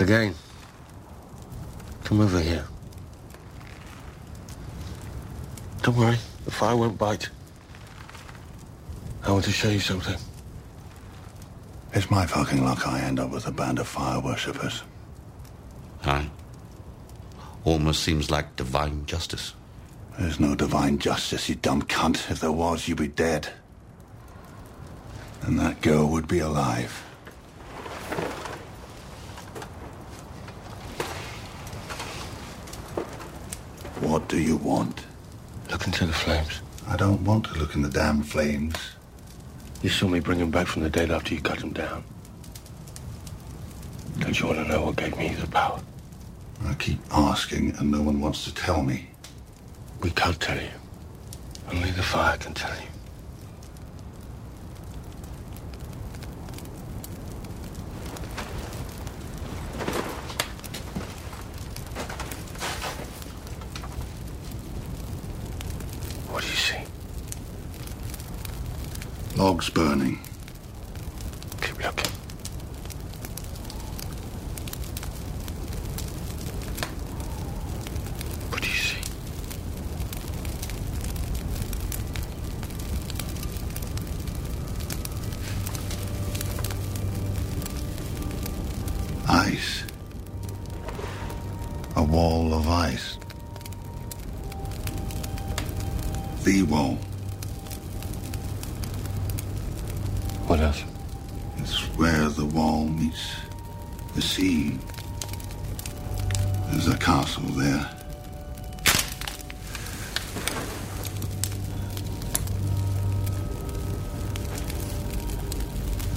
Clegane, come over here. Don't worry, the fire won't bite. I want to show you something. It's my fucking luck I end up with a band of fire worshippers. Aye. Almost seems like divine justice. There's no divine justice, you dumb cunt. If there was, you'd be dead. And that girl would be alive. What do you want? Look into the flames. I don't want to look in the damn flames. You saw me bring him back from the dead after you cut him down. Don't you want to know what gave me the power? I keep asking and no one wants to tell me. We can't tell you. Only the fire can tell you. What do you see? Logs burning. The sea. There's a castle there.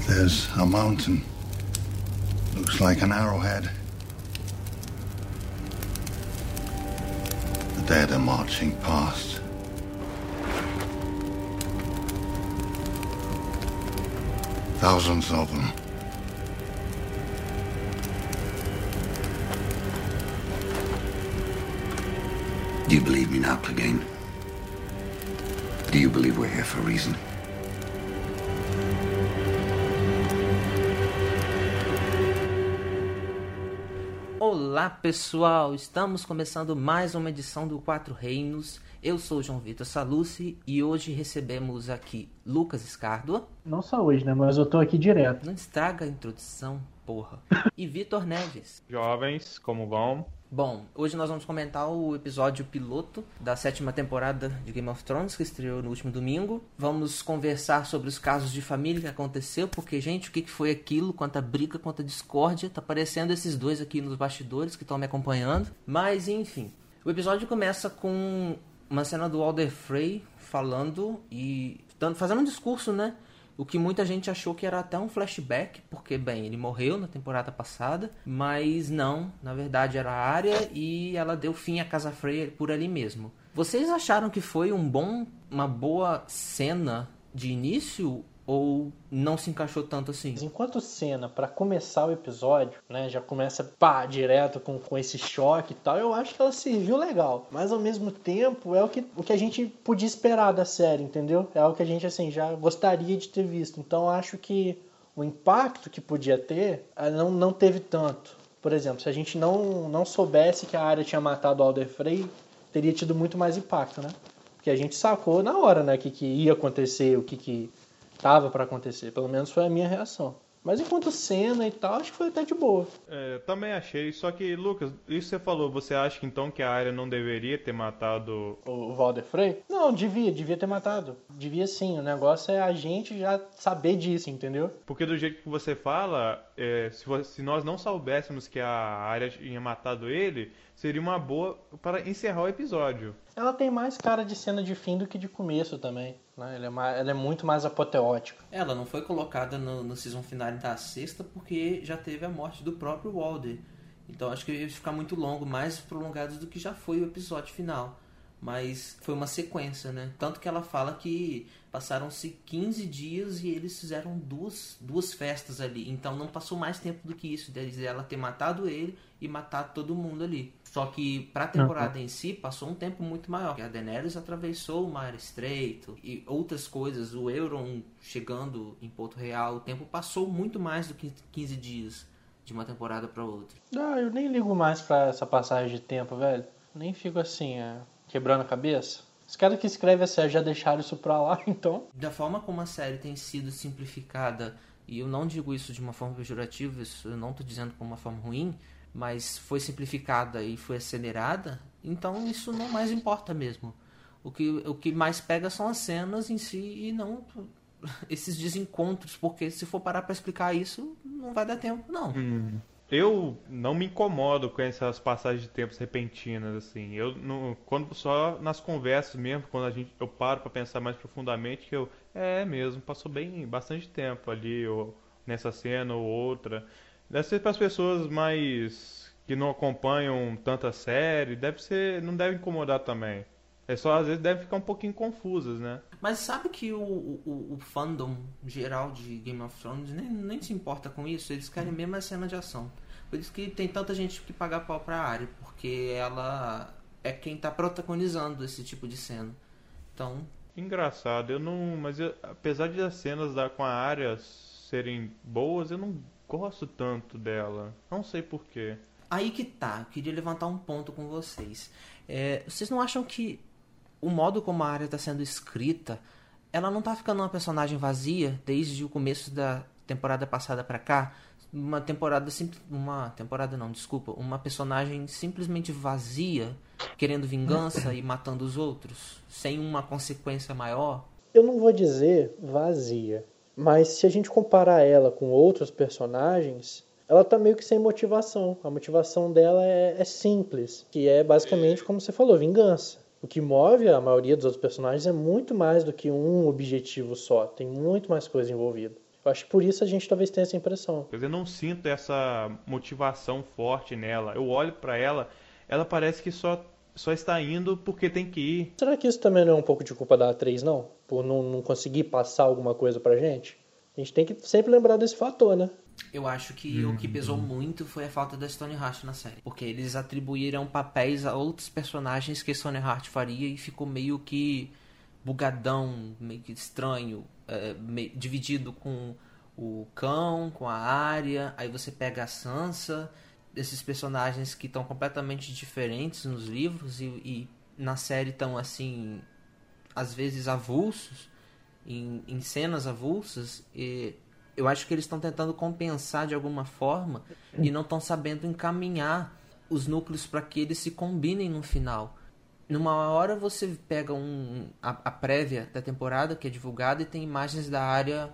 There's a mountain. Looks like an arrowhead. The dead are marching past. Thousands of them. Do you believe me now, Clegane? Do you believe we're here for a reason? Olá pessoal, estamos começando mais uma edição do Quatro Reinos. Eu sou o João Vitor Salucci e hoje recebemos aqui Lucas Escárdua. Não só hoje, né? Mas eu tô aqui direto. Não estraga a introdução, porra. E Vitor Neves. Jovens, como vão? Bom, hoje nós vamos comentar o episódio piloto da sétima temporada de Game of Thrones, que estreou no último domingo. Vamos conversar sobre os casos de família que aconteceu, porque, gente, o que foi aquilo? Quanta briga, quanta discórdia. Tá aparecendo esses dois aqui nos bastidores que estão me acompanhando. Mas, enfim. O episódio começa com uma cena do Alder Frey falando e fazendo um discurso, né? O que muita gente achou que era até um flashback, porque, bem, ele morreu na temporada passada, mas não, na verdade era a área e ela deu fim à Casa Frey por ali mesmo. Vocês acharam que foi um bom, uma boa cena de início ou não se encaixou tanto assim? Enquanto cena, pra começar o episódio, né? Já começa pá, direto com, com esse choque e tal. Eu acho que ela serviu legal. Mas ao mesmo tempo é o que, o que a gente podia esperar da série, entendeu? É algo que a gente, assim, já gostaria de ter visto. Então acho que o impacto que podia ter eh, não, não teve tanto. Por exemplo, se a gente não, não soubesse que a área tinha matado o Alder Frey, teria tido muito mais impacto, né? Porque a gente sacou na hora, né? O que, que ia acontecer, o que, que tava pra acontecer. Pelo menos foi a minha reação. Mas enquanto cena e tal, acho que foi até de boa. É, também achei, só que, Lucas, isso você falou, você acha que então que a área não deveria ter matado. O Valder Frey? Não, devia, devia ter matado. Devia sim. O negócio é a gente já saber disso, entendeu? Porque do jeito que você fala, é, se, se nós não soubéssemos que a área tinha matado ele, seria uma boa para encerrar o episódio. Ela tem mais cara de cena de fim do que de começo também. Né? Ela, é mais- ela é muito mais apoteótica. Ela não foi colocada no, no season final da sexta porque já teve a morte do próprio Walder. Então acho que ia ficar muito longo, mais prolongado do que já foi o episódio final. Mas foi uma sequência, né? Tanto que ela fala que passaram-se 15 dias e eles fizeram duas, duas festas ali. Então não passou mais tempo do que isso, de ela ter matado ele e matado todo mundo ali. Só que pra temporada em si passou um tempo muito maior. A Daenerys atravessou o Mar Estreito e outras coisas. O Euron chegando em Porto Real, o tempo passou muito mais do que 15 dias. de uma temporada para outra. Ah, eu nem ligo mais pra essa passagem de tempo, velho. Nem fico assim, é, quebrando a cabeça. Os caras que escrevem a série já deixaram isso pra lá, então. Da forma como a série tem sido simplificada, e eu não digo isso de uma forma pejorativa, isso eu não estou dizendo como uma forma ruim, mas foi simplificada e foi acelerada, então isso não mais importa mesmo. O que, o que mais pega são as cenas em si e não esses desencontros, porque se for parar para explicar isso, não vai dar tempo, não. Hum. Eu não me incomodo com essas passagens de tempos repentinas, assim. Eu não, quando só nas conversas mesmo, quando a gente eu paro para pensar mais profundamente, que eu é mesmo, passou bem bastante tempo ali ou nessa cena ou outra. Deve ser para as pessoas mais que não acompanham tanta série, deve ser, não deve incomodar também. É só às vezes deve ficar um pouquinho confusas, né? Mas sabe que o, o, o fandom geral de Game of Thrones nem, nem se importa com isso, eles querem mesmo a cena de ação. Por isso que tem tanta gente que paga pau pra área, porque ela é quem tá protagonizando esse tipo de cena. Então. Engraçado, eu não. Mas eu, apesar de as cenas da, com a área serem boas, eu não gosto tanto dela. Não sei porquê. Aí que tá, eu queria levantar um ponto com vocês. É, vocês não acham que o modo como a área está sendo escrita, ela não tá ficando uma personagem vazia desde o começo da temporada passada para cá? Uma temporada simples, uma temporada não, desculpa, uma personagem simplesmente vazia, querendo vingança e matando os outros, sem uma consequência maior? Eu não vou dizer vazia, mas se a gente comparar ela com outros personagens, ela tá meio que sem motivação. A motivação dela é, é simples, que é basicamente, como você falou, vingança. O que move a maioria dos outros personagens é muito mais do que um objetivo só. Tem muito mais coisa envolvida. Eu acho que por isso a gente talvez tenha essa impressão. Eu não sinto essa motivação forte nela. Eu olho para ela, ela parece que só só está indo porque tem que ir. Será que isso também não é um pouco de culpa da atriz, não? Por não, não conseguir passar alguma coisa pra gente? A gente tem que sempre lembrar desse fator, né? Eu acho que o que pesou muito foi a falta da Stone Hart na série. Porque eles atribuíram papéis a outros personagens que Stone Hart faria e ficou meio que bugadão, meio que estranho, é, meio, dividido com o cão, com a área. Aí você pega a Sansa, esses personagens que estão completamente diferentes nos livros e, e na série estão assim, às vezes avulsos, em, em cenas avulsas. E eu acho que eles estão tentando compensar de alguma forma e não estão sabendo encaminhar os núcleos para que eles se combinem no final. Numa hora você pega um, a, a, prévia da temporada que é divulgada e tem imagens da área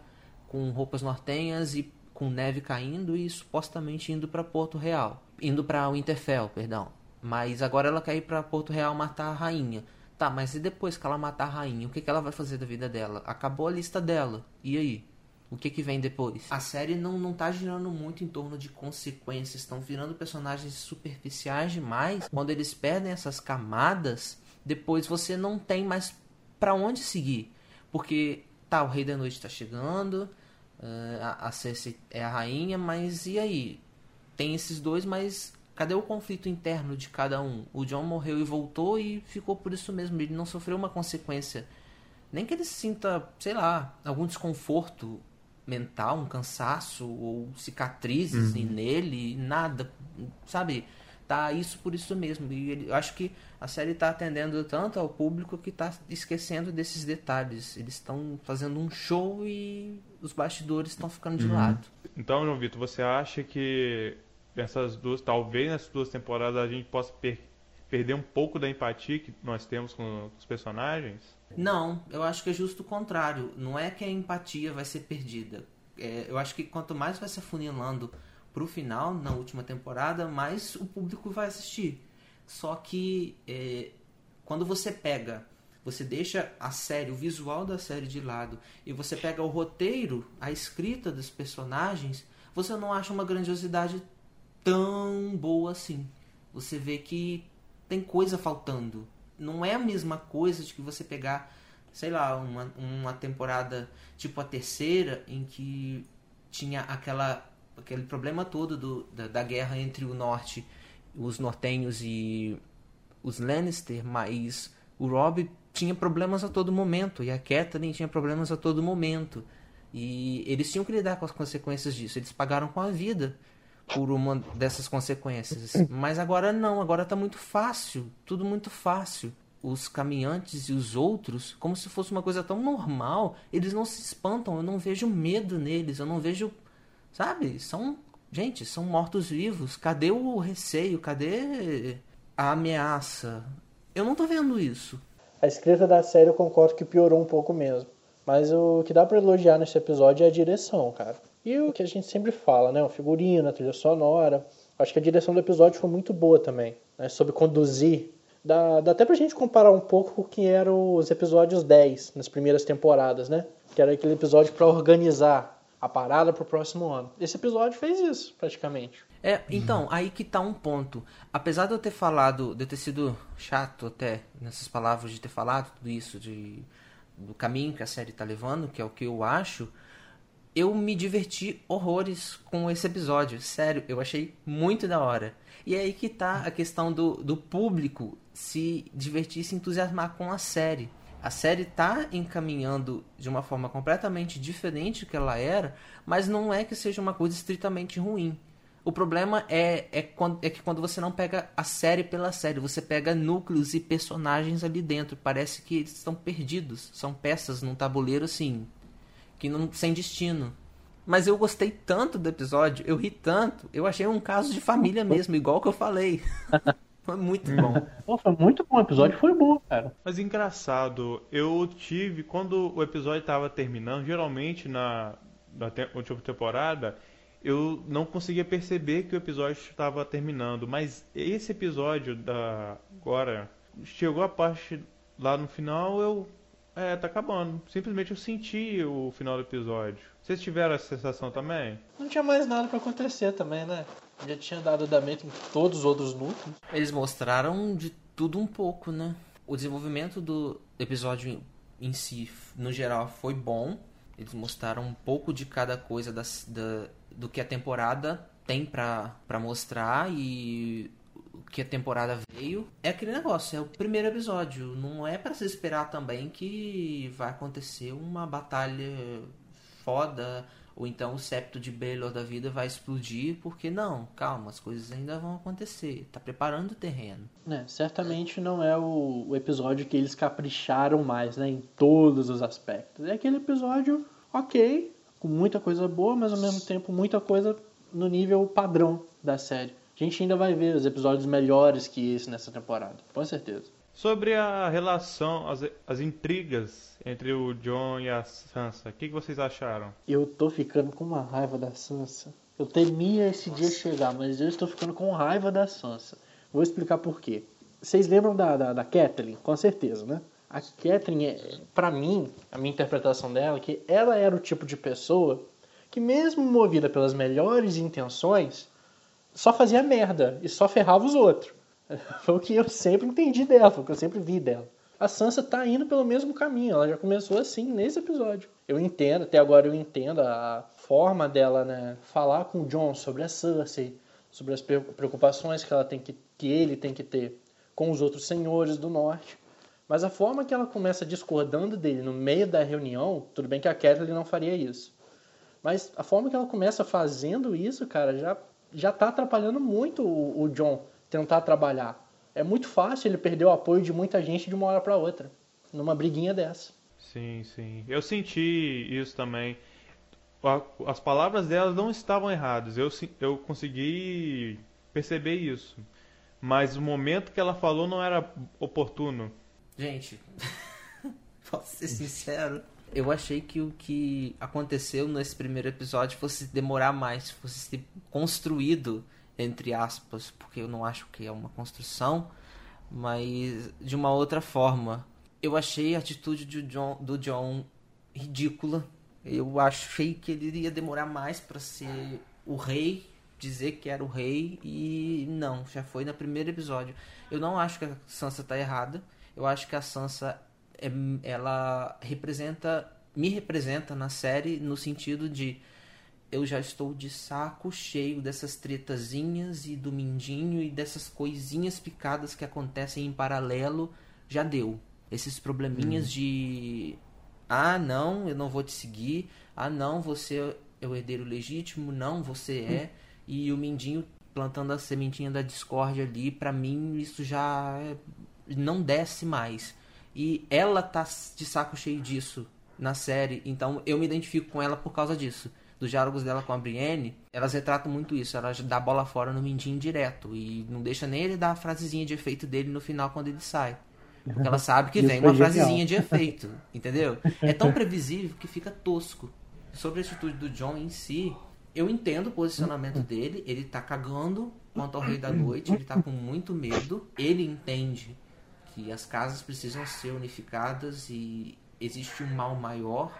com roupas nortenhas e com neve caindo e supostamente indo para Porto Real, indo para Winterfell, perdão. Mas agora ela quer ir para Porto Real matar a rainha. Tá, mas e depois que ela matar a rainha, o que, que ela vai fazer da vida dela? Acabou a lista dela. E aí? O que que vem depois? A série não, não tá girando muito em torno de consequências, estão virando personagens superficiais demais. Quando eles perdem essas camadas, depois você não tem mais para onde seguir. Porque, tá, o Rei da Noite tá chegando, a, a Cersei é a rainha, mas e aí? Tem esses dois, mas cadê o conflito interno de cada um? O John morreu e voltou e ficou por isso mesmo, ele não sofreu uma consequência. Nem que ele sinta, sei lá, algum desconforto mental, um cansaço ou cicatrizes uhum. nele, nada, sabe? Tá isso por isso mesmo. E ele, eu acho que a série está atendendo tanto ao público que está esquecendo desses detalhes. Eles estão fazendo um show e os bastidores estão ficando de uhum. lado. Então, João Vitor, você acha que essas duas, talvez nessas duas temporadas a gente possa per perder um pouco da empatia que nós temos com os personagens? Não, eu acho que é justo o contrário. Não é que a empatia vai ser perdida. É, eu acho que quanto mais vai se afunilando pro final, na última temporada, mais o público vai assistir. Só que é, quando você pega, você deixa a série, o visual da série de lado, e você pega o roteiro, a escrita dos personagens, você não acha uma grandiosidade tão boa assim. Você vê que tem coisa faltando não é a mesma coisa de que você pegar, sei lá, uma, uma temporada tipo a terceira, em que tinha aquela, aquele problema todo do, da, da guerra entre o norte, os nortenhos e os Lannister, mas o Robb tinha problemas a todo momento e a Catelyn tinha problemas a todo momento. E eles tinham que lidar com as consequências disso. Eles pagaram com a vida por uma dessas consequências. Mas agora não, agora tá muito fácil, tudo muito fácil. Os caminhantes e os outros, como se fosse uma coisa tão normal, eles não se espantam, eu não vejo medo neles, eu não vejo, sabe? São, gente, são mortos-vivos. Cadê o receio? Cadê a ameaça? Eu não tô vendo isso. A escrita da série eu concordo que piorou um pouco mesmo. Mas o que dá para elogiar nesse episódio é a direção, cara. E o que a gente sempre fala, né? O figurino, a trilha sonora. Acho que a direção do episódio foi muito boa também, né? Sobre conduzir. Dá, dá até pra gente comparar um pouco com o que eram os episódios 10 nas primeiras temporadas, né? Que era aquele episódio para organizar a parada pro próximo ano. Esse episódio fez isso, praticamente. É, então, aí que tá um ponto. Apesar de eu ter falado, de eu ter sido chato até nessas palavras de ter falado tudo isso, de do caminho que a série tá levando, que é o que eu acho, eu me diverti horrores com esse episódio. Sério, eu achei muito da hora. E é aí que tá a questão do, do público se divertir, se entusiasmar com a série. A série tá encaminhando de uma forma completamente diferente do que ela era, mas não é que seja uma coisa estritamente ruim. O problema é, é, quando, é que quando você não pega a série pela série, você pega núcleos e personagens ali dentro. Parece que eles estão perdidos. São peças num tabuleiro assim, que não sem destino. Mas eu gostei tanto do episódio, eu ri tanto, eu achei um caso de família mesmo, igual que eu falei. foi muito bom. Pô, foi muito bom, o episódio foi bom, cara. Mas engraçado, eu tive, quando o episódio estava terminando, geralmente na, na te, última temporada, eu não conseguia perceber que o episódio estava terminando. Mas esse episódio da agora chegou a parte lá no final, eu é, tá acabando. Simplesmente eu senti o final do episódio. Vocês tiveram essa sensação também? Não tinha mais nada para acontecer também, né? Já tinha dado andamento em todos os outros núcleos. Eles mostraram de tudo um pouco, né? O desenvolvimento do episódio em si, no geral, foi bom. Eles mostraram um pouco de cada coisa da, do que a temporada tem pra mostrar e o que a temporada veio. É aquele negócio, é o primeiro episódio. Não é para se esperar também que vai acontecer uma batalha foda ou então o septo de Baelor da vida vai explodir, porque não, calma, as coisas ainda vão acontecer, tá preparando o terreno. É, certamente não é o, o, episódio que eles capricharam mais, né, em todos os aspectos. É aquele episódio ok, com muita coisa boa, mas ao mesmo tempo muita coisa no nível padrão da série. A gente ainda vai ver os episódios melhores que esse nessa temporada, com certeza. Sobre a relação, as, as intrigas entre o John e a Sansa, o que, que vocês acharam? Eu tô ficando com uma raiva da Sansa. Eu temia esse Nossa. dia chegar, mas eu estou ficando com raiva da Sansa. Vou explicar por quê. Vocês lembram da, da, da Kathleen? Com certeza, né? A Catherine, é, para mim, a minha interpretação dela é que ela era o tipo de pessoa que, mesmo movida pelas melhores intenções, só fazia merda e só ferrava os outros. Foi o que eu sempre entendi dela, foi o que eu sempre vi dela. A Sansa tá indo pelo mesmo caminho, ela já começou assim nesse episódio. Eu entendo, até agora eu entendo a forma dela, né, falar com o Jon sobre a Cersei, sobre as preocupações que ela tem que, que ele tem que ter com os outros senhores do norte. Mas a forma que ela começa discordando dele no meio da reunião, tudo bem que a Kathleen não faria isso. Mas a forma que ela começa fazendo isso, cara, já, já tá atrapalhando muito o, o John tentar trabalhar. É muito fácil ele perder o apoio de muita gente de uma hora para outra, numa briguinha dessa. Sim, sim. Eu senti isso também. As palavras dela não estavam erradas. Eu, eu consegui perceber isso. Mas o momento que ela falou não era oportuno. Gente, posso ser sincero. Eu achei que o que aconteceu nesse primeiro episódio fosse demorar mais, fosse ser construído, entre aspas, porque eu não acho que é uma construção, mas de uma outra forma. Eu achei a atitude do John, do John ridícula. Eu achei que ele iria demorar mais para ser o rei, dizer que era o rei, e não, já foi no primeiro episódio. Eu não acho que a Sansa tá errada eu acho que a Sansa é, ela representa me representa na série no sentido de eu já estou de saco cheio dessas tretazinhas e do mindinho e dessas coisinhas picadas que acontecem em paralelo já deu esses probleminhas hum. de ah não eu não vou te seguir ah não você é o herdeiro legítimo não você é hum. e o Mindinho plantando a sementinha da discórdia ali, para mim isso já é, não desce mais. E ela tá de saco cheio disso na série, então eu me identifico com ela por causa disso. Dos diálogos dela com a Brienne, elas retratam muito isso. Ela dá bola fora no Mindinho direto e não deixa nem ele dar a frasezinha de efeito dele no final quando ele sai. Porque ela sabe que vem uma frasezinha de efeito, entendeu? É tão previsível que fica tosco. Sobre a atitude do John em si, eu entendo o posicionamento dele, ele tá cagando quanto ao Rei da Noite, ele tá com muito medo, ele entende que as casas precisam ser unificadas e existe um mal maior.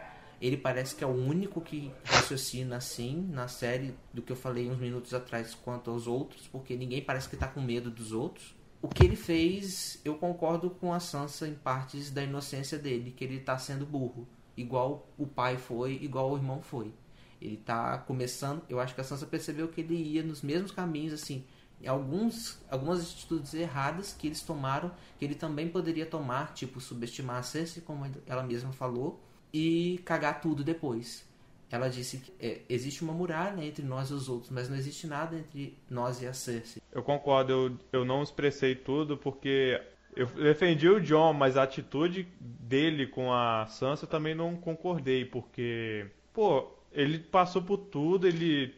Ele parece que é o único que raciocina assim na série do que eu falei uns minutos atrás quanto aos outros, porque ninguém parece que tá com medo dos outros. O que ele fez, eu concordo com a Sansa em partes da inocência dele, que ele tá sendo burro, igual o pai foi, igual o irmão foi. Ele tá começando, eu acho que a Sansa percebeu que ele ia nos mesmos caminhos assim, alguns algumas atitudes erradas que eles tomaram, que ele também poderia tomar, tipo subestimar a Cersei, como ela mesma falou, e cagar tudo depois. Ela disse que é, existe uma muralha entre nós e os outros, mas não existe nada entre nós e a Cersei. Eu concordo, eu, eu não expressei tudo porque eu defendi o John, mas a atitude dele com a Sansa eu também não concordei, porque, pô, ele passou por tudo, ele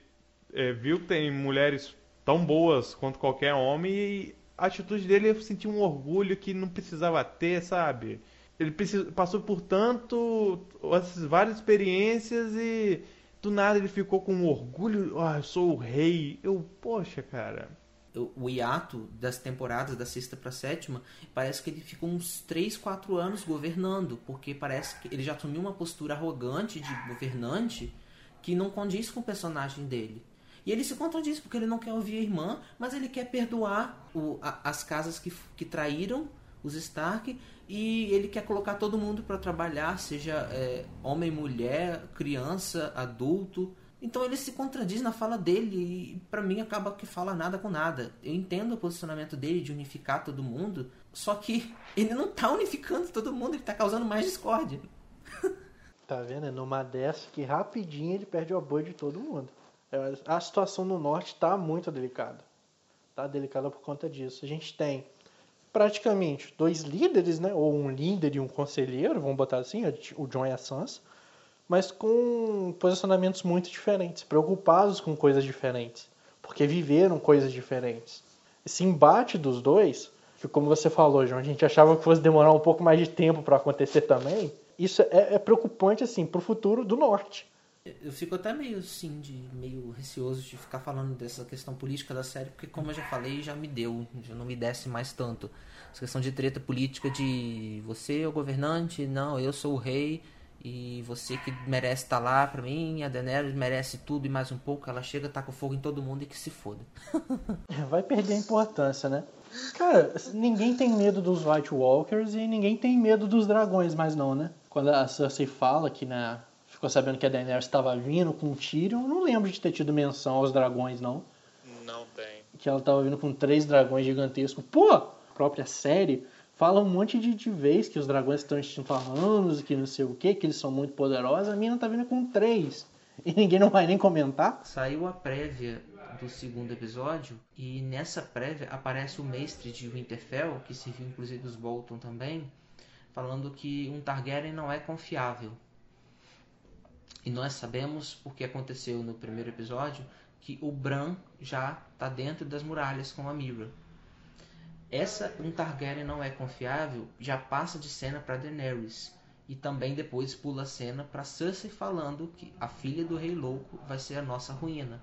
é, viu que tem mulheres tão boas quanto qualquer homem e a atitude dele eu senti um orgulho que não precisava ter, sabe? Ele passou por tanto, essas várias experiências e do nada ele ficou com um orgulho, ah, eu sou o rei. Eu, poxa, cara. O hiato das temporadas da sexta para sétima, parece que ele ficou uns 3, 4 anos governando, porque parece que ele já assumiu uma postura arrogante de governante que não condiz com o personagem dele. E ele se contradiz porque ele não quer ouvir a irmã, mas ele quer perdoar o, a, as casas que, que traíram os Stark e ele quer colocar todo mundo para trabalhar, seja é, homem, mulher, criança, adulto. Então ele se contradiz na fala dele e para mim acaba que fala nada com nada. Eu entendo o posicionamento dele de unificar todo mundo, só que ele não tá unificando todo mundo, ele tá causando mais discórdia. Tá vendo? É numa dessa que rapidinho ele perde o apoio de todo mundo. É, a situação no norte está muito delicada. Está delicada por conta disso. A gente tem praticamente dois líderes, né? ou um líder e um conselheiro, vamos botar assim, o John e a Sansa, mas com posicionamentos muito diferentes, preocupados com coisas diferentes, porque viveram coisas diferentes. Esse embate dos dois, que como você falou, João, a gente achava que fosse demorar um pouco mais de tempo para acontecer também, isso é, é preocupante assim para o futuro do norte eu fico até meio assim, de meio receoso de ficar falando dessa questão política da série, porque como eu já falei, já me deu, já não me desce mais tanto. Essa questão de treta política de você é o governante, não, eu sou o rei e você que merece estar tá lá pra mim, a Daenerys merece tudo e mais um pouco, ela chega, taca fogo em todo mundo e que se foda. Vai perder a importância, né? Cara, ninguém tem medo dos White Walkers e ninguém tem medo dos dragões mais não, né? Quando a Cersei fala que na ficou sabendo que a Daenerys estava vindo com um Tyrion. Eu não lembro de ter tido menção aos dragões, não. Não tem. Que ela estava vindo com três dragões gigantescos. Pô, a própria série fala um monte de, de vez que os dragões estão extintos que não sei o que, que eles são muito poderosos. A mina tá vindo com três. E ninguém não vai nem comentar. Saiu a prévia do segundo episódio e nessa prévia aparece o mestre de Winterfell, que se viu inclusive os Bolton também, falando que um Targaryen não é confiável. E nós sabemos, porque aconteceu no primeiro episódio, que o Bran já está dentro das muralhas com a Mira. Essa um Targaryen não é confiável já passa de cena para Daenerys e também depois pula a cena para Cersei falando que a filha do Rei Louco vai ser a nossa ruína.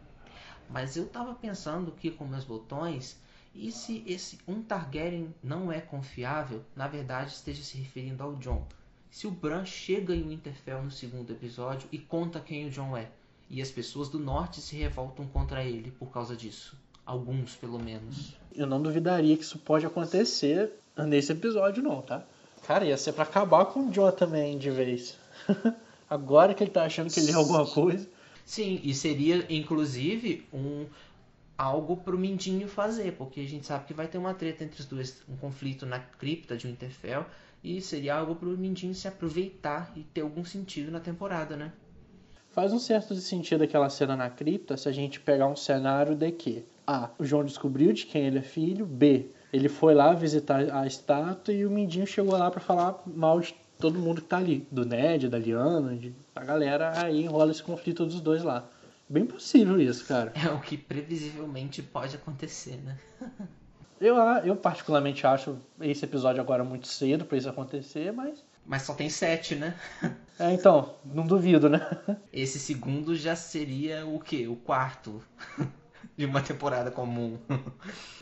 Mas eu estava pensando aqui com meus botões e se esse um Targaryen não é confiável, na verdade esteja se referindo ao Jon se o Bran chega em Winterfell no segundo episódio e conta quem o Jon é, e as pessoas do norte se revoltam contra ele por causa disso. Alguns, pelo menos. Eu não duvidaria que isso pode acontecer nesse episódio, não, tá? Cara, ia ser pra acabar com o Jon também, de vez. Agora que ele tá achando que ele é alguma coisa. Sim, e seria, inclusive, um algo pro Mindinho fazer, porque a gente sabe que vai ter uma treta entre os dois, um conflito na cripta de Winterfell, e seria algo pro Mindinho se aproveitar e ter algum sentido na temporada, né? Faz um certo sentido aquela cena na cripta se a gente pegar um cenário de que A. O João descobriu de quem ele é filho. B. Ele foi lá visitar a estátua e o Mindinho chegou lá para falar mal de todo mundo que tá ali. Do Ned, da Liana, de, da galera. Aí enrola esse conflito dos dois lá. Bem possível isso, cara. É o que previsivelmente pode acontecer, né? Eu, eu particularmente acho esse episódio agora muito cedo para isso acontecer, mas. Mas só tem sete, né? É, então, não duvido, né? Esse segundo já seria o quê? O quarto de uma temporada comum.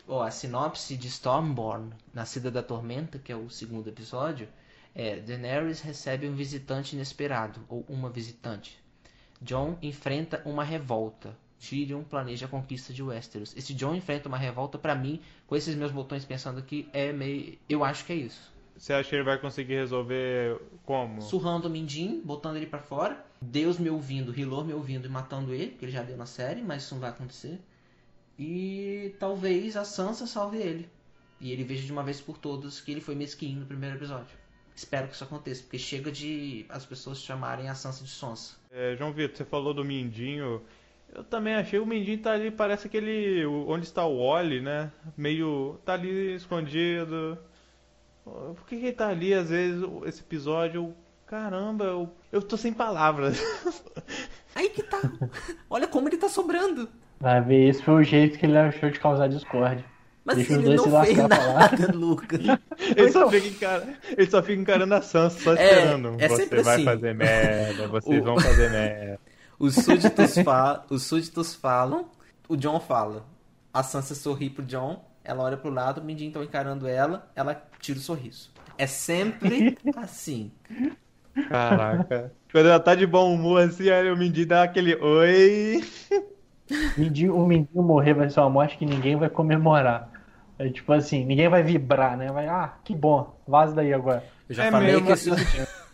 oh, a sinopse de Stormborn, Nascida da Tormenta, que é o segundo episódio, é Daenerys recebe um visitante inesperado, ou uma visitante. John enfrenta uma revolta. Tyrion planeja a conquista de Westeros. Esse John enfrenta uma revolta, para mim, com esses meus botões pensando aqui, é meio. Eu acho que é isso. Você acha que ele vai conseguir resolver como? Surrando o Mindin, botando ele para fora. Deus me ouvindo, Hilor me ouvindo e matando ele, que ele já deu na série, mas isso não vai acontecer. E talvez a Sansa salve ele. E ele veja de uma vez por todas que ele foi mesquinho no primeiro episódio. Espero que isso aconteça, porque chega de as pessoas chamarem a Sansa de Sonsa. É, João Vitor, você falou do Mindinho. Eu também achei o Mindinho tá ali, parece aquele. Onde está o Wally, né? Meio. tá ali escondido. Por que, que ele tá ali, às vezes, esse episódio? Caramba, eu, eu tô sem palavras. Aí que tá. Olha como ele tá sobrando. Vai ver, esse foi o jeito que ele achou de causar discórdia. Mas Deixa os ele dois não se fez lascar pra lá. nada, Lucas. ele, só fica encara... ele só fica encarando a Sansa, só É, esperando. é Você sempre vai assim. fazer merda, vocês O- vão fazer merda. Os súditos, fa... Os súditos falam, o John fala. A Sansa sorri pro John, ela olha pro lado, o Mindinho tá encarando ela, ela tira o sorriso. É sempre assim. Caraca. Quando ela tá de bom humor assim, aí o Mindinho dá aquele oi. Mindinho- o Mindinho morrer vai ser uma morte que ninguém vai comemorar. É tipo assim, ninguém vai vibrar, né? Vai, ah, que bom, vaza daí agora. Eu já É falei mesmo, que esse- assim.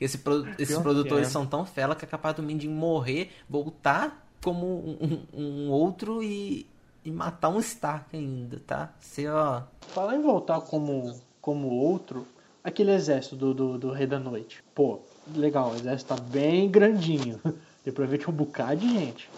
esse pro- esses Pior que produtores é. são tão fela que é capaz do Mindinho morrer, voltar como um, um- um outro e, e matar um Stark ainda, tá? Você, ó. Falar em voltar como, como outro, aquele exército do, do, do Rei da Noite. Pô, legal, o exército tá bem grandinho. Deu pra ver que é um bocado de gente.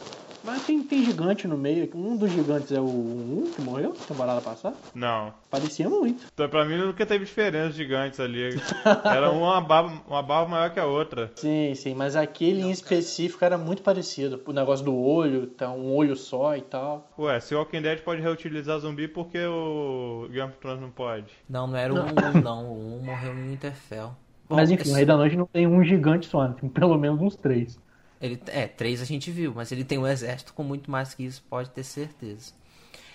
Mas tem, tem gigante no meio. Um dos gigantes é o um que morreu na temporada passada. Não. Parecia muito. Então, pra mim nunca teve diferença gigantes ali. Era uma barba, uma barba maior que a outra. Sim, sim, mas aquele em específico era muito parecido. O negócio do olho, tá um olho só e tal. Ué, se o Walking Dead pode reutilizar zumbi, por que o Game of Thrones não pode? Não, não era o um, não. O um morreu em Winterfell. Bom, mas enfim, esse- o Rei da Noite não tem um gigante só, né? tem pelo menos uns três. Ele, é, três a gente viu, mas ele tem um exército com muito mais que isso, pode ter certeza.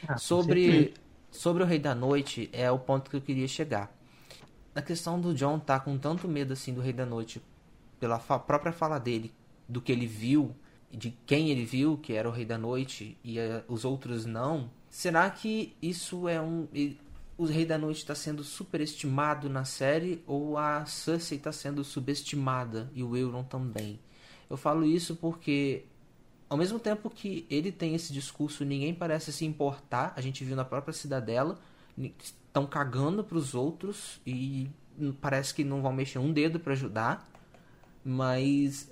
Ah, sobre, certeza. sobre o Rei da Noite, é o ponto que eu queria chegar. Na questão do John tá com tanto medo assim do Rei da Noite, pela fa- própria fala dele, do que ele viu, de quem ele viu, que era o Rei da Noite, e eh, os outros não, será que isso é um. o Rei da Noite está sendo superestimado na série ou a Cersei está sendo subestimada e o Euron também? Eu falo isso porque ao mesmo tempo que ele tem esse discurso, ninguém parece se importar. A gente viu na própria cidadela, estão cagando para os outros e parece que não vão mexer um dedo para ajudar. Mas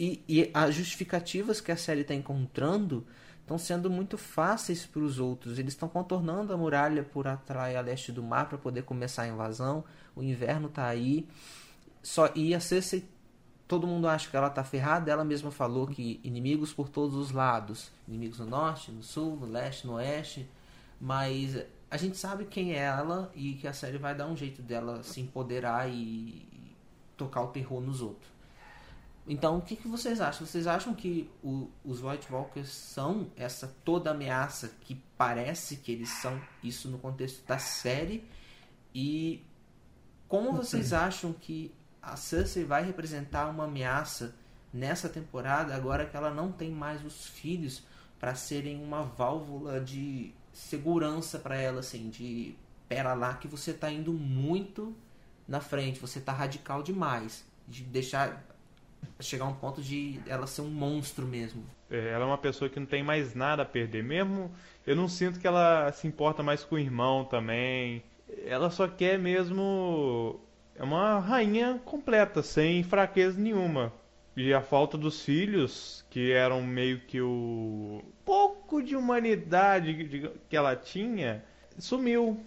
e, e as justificativas que a série está encontrando estão sendo muito fáceis para os outros. Eles estão contornando a muralha por atrás a leste do mar para poder começar a invasão. O inverno está aí. Só e a Cersei todo mundo acha que ela tá ferrada. Ela mesma falou que inimigos por todos os lados, inimigos no norte, no sul, no leste, no oeste. Mas a gente sabe quem é ela e que a série vai dar um jeito dela se empoderar e tocar o terror nos outros. Então, o que, que vocês acham? Vocês acham que o- os White Walkers são essa toda ameaça que parece que eles são isso no contexto da série? E como vocês acham que a Cersei vai representar uma ameaça nessa temporada agora que ela não tem mais os filhos para serem uma válvula de segurança para ela assim, de pera lá que você tá indo muito na frente, você tá radical demais, de deixar chegar um ponto de ela ser um monstro mesmo. É, Ela é uma pessoa que não tem mais nada a perder. Mesmo eu não sinto que ela se importa mais com o irmão também. Ela só quer mesmo. É uma rainha completa, sem fraqueza nenhuma. E a falta dos filhos, que eram meio que o pouco de humanidade que ela tinha, sumiu.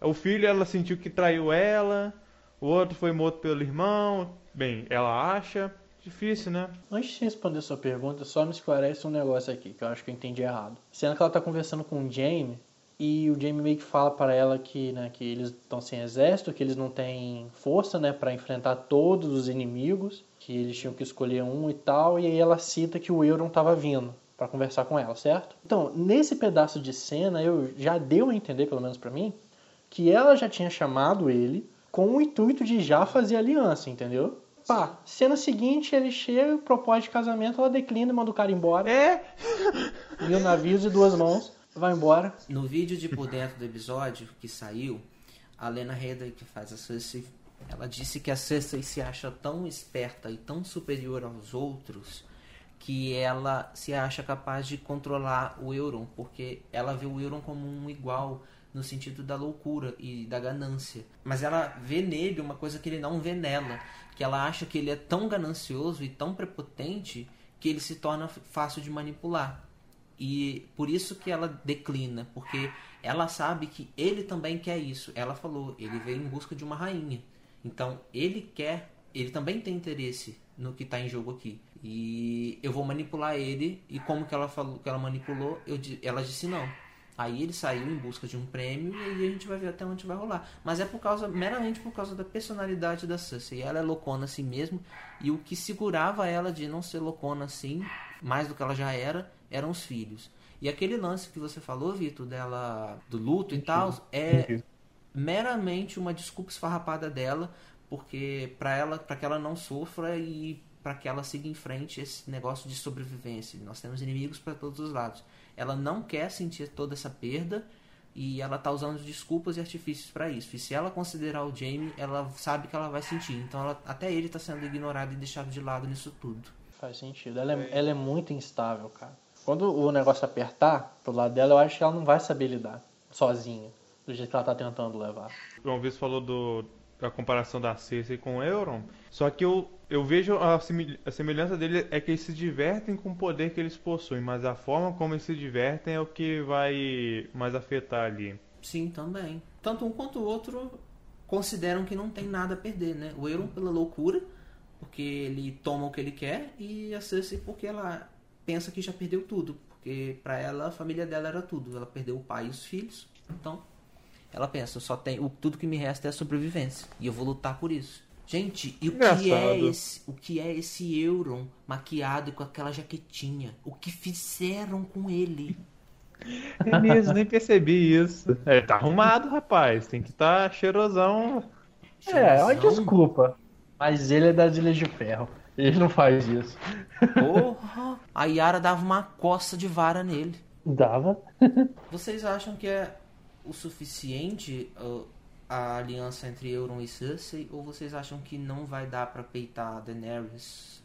O filho ela sentiu que traiu ela, o outro foi morto pelo irmão. Bem, ela acha. Difícil, né? Antes de responder sua pergunta, só me esclarece um negócio aqui, que eu acho que eu entendi errado. Sendo que ela tá conversando com o Jamie, e o Jamie meio que fala para ela que, né, que eles estão sem exército, que eles não têm força, né, para enfrentar todos os inimigos, que eles tinham que escolher um e tal, e aí ela cita que o Euron estava vindo para conversar com ela, certo? Então, nesse pedaço de cena, eu já deu a entender, pelo menos para mim, que ela já tinha chamado ele com o intuito de já fazer aliança, entendeu? Pá, cena seguinte, ele chega, propõe de casamento, ela declina e manda o cara embora. É! Mil navios e duas mãos vai embora. No vídeo de por dentro do episódio que saiu, a Lena Headey, que faz a Cersei, ela disse que a Cersei se acha tão esperta e tão superior aos outros que ela se acha capaz de controlar o Euron, porque ela vê o Euron como um igual no sentido da loucura e da ganância. Mas ela vê nele uma coisa que ele não vê nela, que ela acha que ele é tão ganancioso e tão prepotente que ele se torna fácil de manipular. E por isso que ela declina, porque ela sabe que ele também quer isso. Ela falou, ele veio em busca de uma rainha. Então ele quer, ele também tem interesse no que está em jogo aqui. E eu vou manipular ele. E como que ela falou que ela manipulou, eu, ela disse não. Aí ele saiu em busca de um prêmio e aí a gente vai ver até onde vai rolar. Mas é por causa, meramente por causa da personalidade da Cersei. Ela é loucona assim mesmo. E o que segurava ela de não ser loucona assim, mais do que ela já era, eram os filhos. E aquele lance que você falou, Vitor, dela do luto e tal, é meramente uma desculpa esfarrapada dela, porque para ela, para que ela não sofra e para que ela siga em frente esse negócio de sobrevivência. Nós temos inimigos para todos os lados. Ela não quer sentir toda essa perda e ela tá usando desculpas e artifícios para isso. E se ela considerar o Jamie, ela sabe que ela vai sentir. Então ela, até ele tá sendo ignorado e deixado de lado nisso tudo. Faz sentido. Ela é, ela é muito instável, cara. Quando o negócio apertar pro lado dela, eu acho que ela não vai saber lidar sozinha, do jeito que ela tá tentando levar. O João Vitor falou do, da comparação da Cersei com o Euron, só que eu, eu vejo a, semelhança dele é que eles se divertem com o poder que eles possuem, mas a forma como eles se divertem é o que vai mais afetar ali. Sim, também. Tanto um quanto o outro consideram que não tem nada a perder, né? O Euron pela loucura, porque ele toma o que ele quer, e a Cersei porque ela pensa que já perdeu tudo, porque para ela a família dela era tudo. Ela perdeu o pai e os filhos, então ela pensa, só tem o tudo que me resta é a sobrevivência e eu vou lutar por isso. Gente, e o que é esse, o que é esse Euron maquiado com aquela jaquetinha? O que fizeram com ele? É mesmo, nem percebi isso. É, tá arrumado, rapaz. Tem que estar tá cheirosão. cheirosão. É, é uma desculpa. Mas ele é das Ilhas de Ferro. Ele não faz isso. Porra! A Yara dava uma coça de vara nele. Dava. Vocês acham que é o suficiente uh, a aliança entre Euron e Cersei? Ou vocês acham que não vai dar para peitar Daenerys?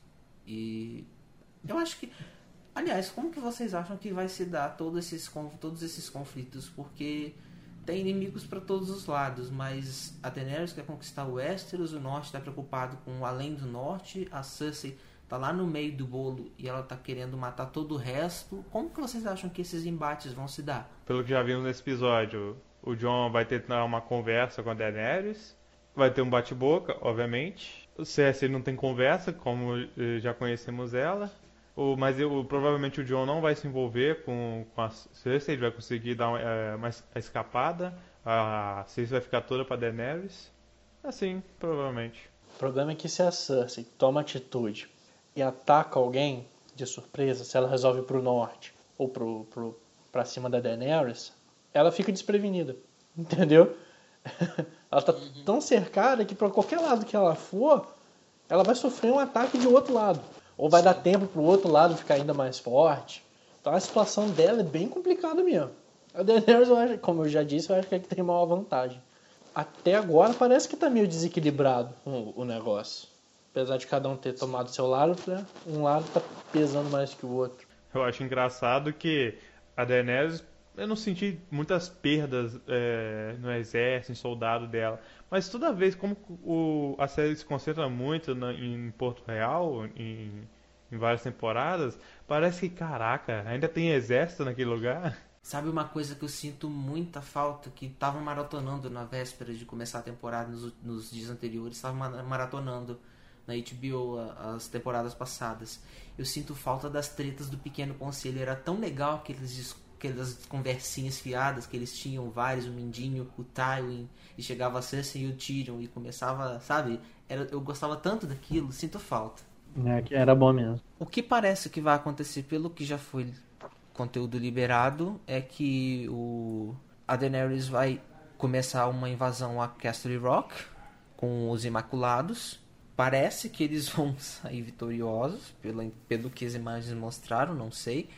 E. Eu acho que. Aliás, como que vocês acham que vai se dar todos esses, todos esses conflitos? Porque tem inimigos para todos os lados, mas a Daenerys quer conquistar o Westeros, o Norte está preocupado com o Além do Norte, a Cersei tá lá no meio do bolo e ela tá querendo matar todo o resto. Como que vocês acham que esses embates vão se dar? Pelo que já vimos nesse episódio, o John vai ter uma conversa com a Daenerys, vai ter um bate-boca, obviamente. O Cersei não tem conversa, como eh, já conhecemos ela. O, mas eu, provavelmente o John não vai se envolver com, com a Cersei, ele vai conseguir dar uma, é, uma escapada. A Cersei vai ficar toda pra Daenerys. Assim, provavelmente. O problema é que se a Cersei toma atitude e ataca alguém de surpresa, se ela resolve pro norte ou pro, pro, pra cima da Daenerys, ela fica desprevenida. Entendeu? ela tá uhum. tão cercada que para qualquer lado que ela for, ela vai sofrer um ataque de outro lado. Ou vai dar tempo pro outro lado ficar ainda mais forte. Então a situação dela é bem complicada mesmo. A Daenerys, eu acho, como eu já disse, eu acho que é que tem maior vantagem. Até agora parece que tá meio desequilibrado o, o negócio. Apesar de cada um ter tomado seu lado, né? um lado tá pesando mais que o outro. Eu acho engraçado que a Daenerys eu não senti muitas perdas é, no exército, em soldado dela. Mas toda vez, como o, a série se concentra muito na, em Porto Real, em, em várias temporadas, parece que, caraca, ainda tem exército naquele lugar. Sabe uma coisa que eu sinto muita falta, que tava maratonando na véspera de começar a temporada, nos, nos dias anteriores, tava maratonando na HBO as temporadas passadas. Eu sinto falta das tretas do Pequeno Conselho. Era tão legal aqueles, aquelas conversinhas fiadas que eles tinham vários, o Mindinho, o Tywin, e chegava a Cersei e o Tyrion e começava, sabe? Era, eu gostava tanto daquilo, sinto falta. É, que era bom mesmo. O que parece que vai acontecer, pelo que já foi conteúdo liberado é que o a Daenerys vai começar uma invasão a Castle Rock com os Imaculados. Parece que eles vão sair vitoriosos, pelo, pelo que as imagens mostraram, não sei.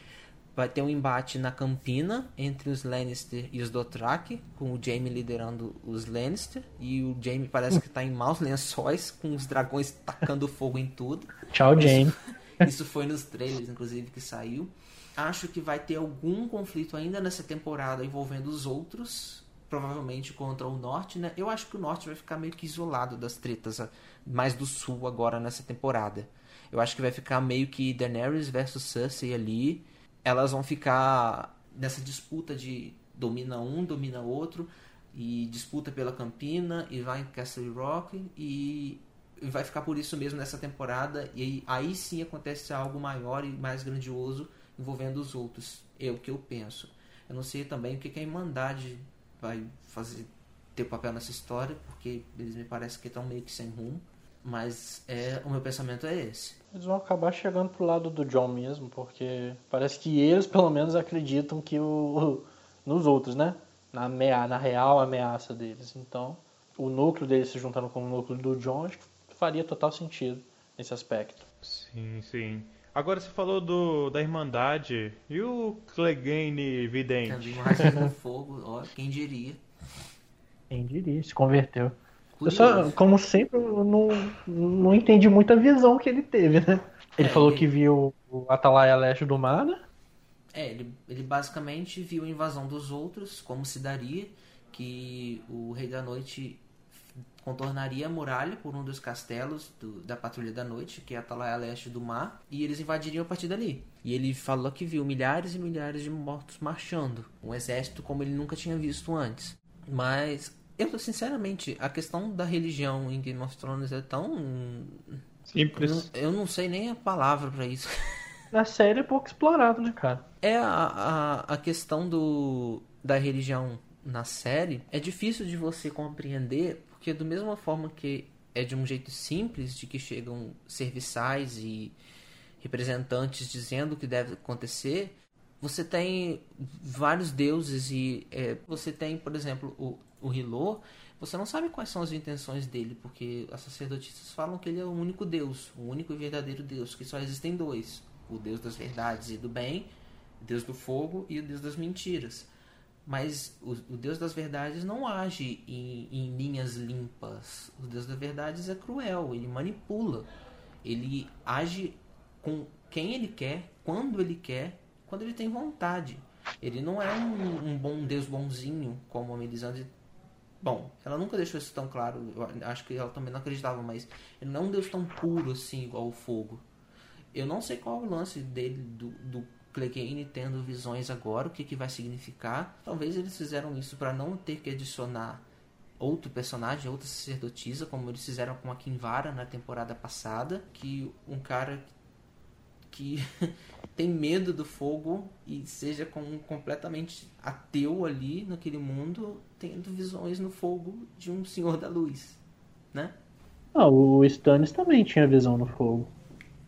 Vai ter um embate na Campina entre os Lannister e os Dothraki, com o Jaime liderando os Lannister. E o Jaime parece que está em maus lençóis, com os dragões tacando fogo em tudo. Tchau, Jaime. Isso, isso foi nos trailers, inclusive, que saiu. Acho que vai ter algum conflito ainda nessa temporada envolvendo os outros, provavelmente contra o norte, né? Eu acho que o norte vai ficar meio que isolado das tretas mais do sul agora nessa temporada. Eu acho que vai ficar meio que Daenerys versus Cersei ali. Elas vão ficar nessa disputa de domina um, domina outro e disputa pela Campina e vai em Castle Rock e vai ficar por isso mesmo nessa temporada e aí sim acontece algo maior e mais grandioso envolvendo os outros. É o que eu penso. Eu não sei também o que, a Irmandade vai fazer ter papel nessa história, porque eles me parecem que estão meio que sem rumo. Mas é, o meu pensamento é esse. Eles vão acabar chegando pro lado do John mesmo, porque parece que eles pelo menos acreditam que o, nos outros, né? Na, amea na real ameaça deles. Então, o núcleo deles se juntando com o núcleo do John acho que faria total sentido nesse aspecto. Sim, sim. Agora você falou do, da Irmandade e o Clegane Vidente. Fogo, ó, quem diria. Quem diria, se converteu. Eu só, como sempre, eu não, não entendi muita visão que ele teve, né? Ele é, falou ele... que viu o Atalaia Leste do Mar, né? É, ele, ele basicamente viu a invasão dos outros, como se daria, que o Rei da Noite contornaria a muralha por um dos castelos do, da Patrulha da Noite, que é a Atalaia Leste do Mar, e eles invadiriam a partir dali. E ele falou que viu milhares e milhares de mortos marchando, um exército como ele nunca tinha visto antes. Mas eu, sinceramente, a questão da religião em Game of Thrones é tão simples. Eu, eu não sei nem a palavra para isso. Na série é pouco explorado, né, cara? É a, a, a questão do da religião na série é difícil de você compreender porque do mesma forma que é de um jeito simples, de que chegam serviçais e representantes dizendo o que deve acontecer, você tem vários deuses e é, você tem, por exemplo, o, o Hilo, você não sabe quais são as intenções dele, porque as sacerdotisas falam que ele é o único Deus, o único e verdadeiro Deus, que só existem dois: o Deus das verdades e do bem, o Deus do fogo e o Deus das mentiras. Mas o, o, Deus das verdades não age em, em, linhas limpas. O Deus das verdades é cruel, ele manipula. Ele age com quem ele quer, quando ele quer, quando ele tem vontade. Ele não é um, um bom Deus bonzinho, como a Melisandre. Bom, ela nunca deixou isso tão claro. Eu acho que ela também não acreditava, mas ele não é um Deus tão puro assim, igual o fogo. Eu não sei qual é o lance dele, do, do Clegane tendo visões agora, o que, que vai significar. Talvez eles fizeram isso para não ter que adicionar outro personagem, outra sacerdotisa, como eles fizeram com a Kinvara na temporada passada, que um cara que tem medo do fogo e seja como completamente ateu ali naquele mundo, tendo visões no fogo de um Senhor da Luz, né? Ah, o Stannis também tinha visão no fogo.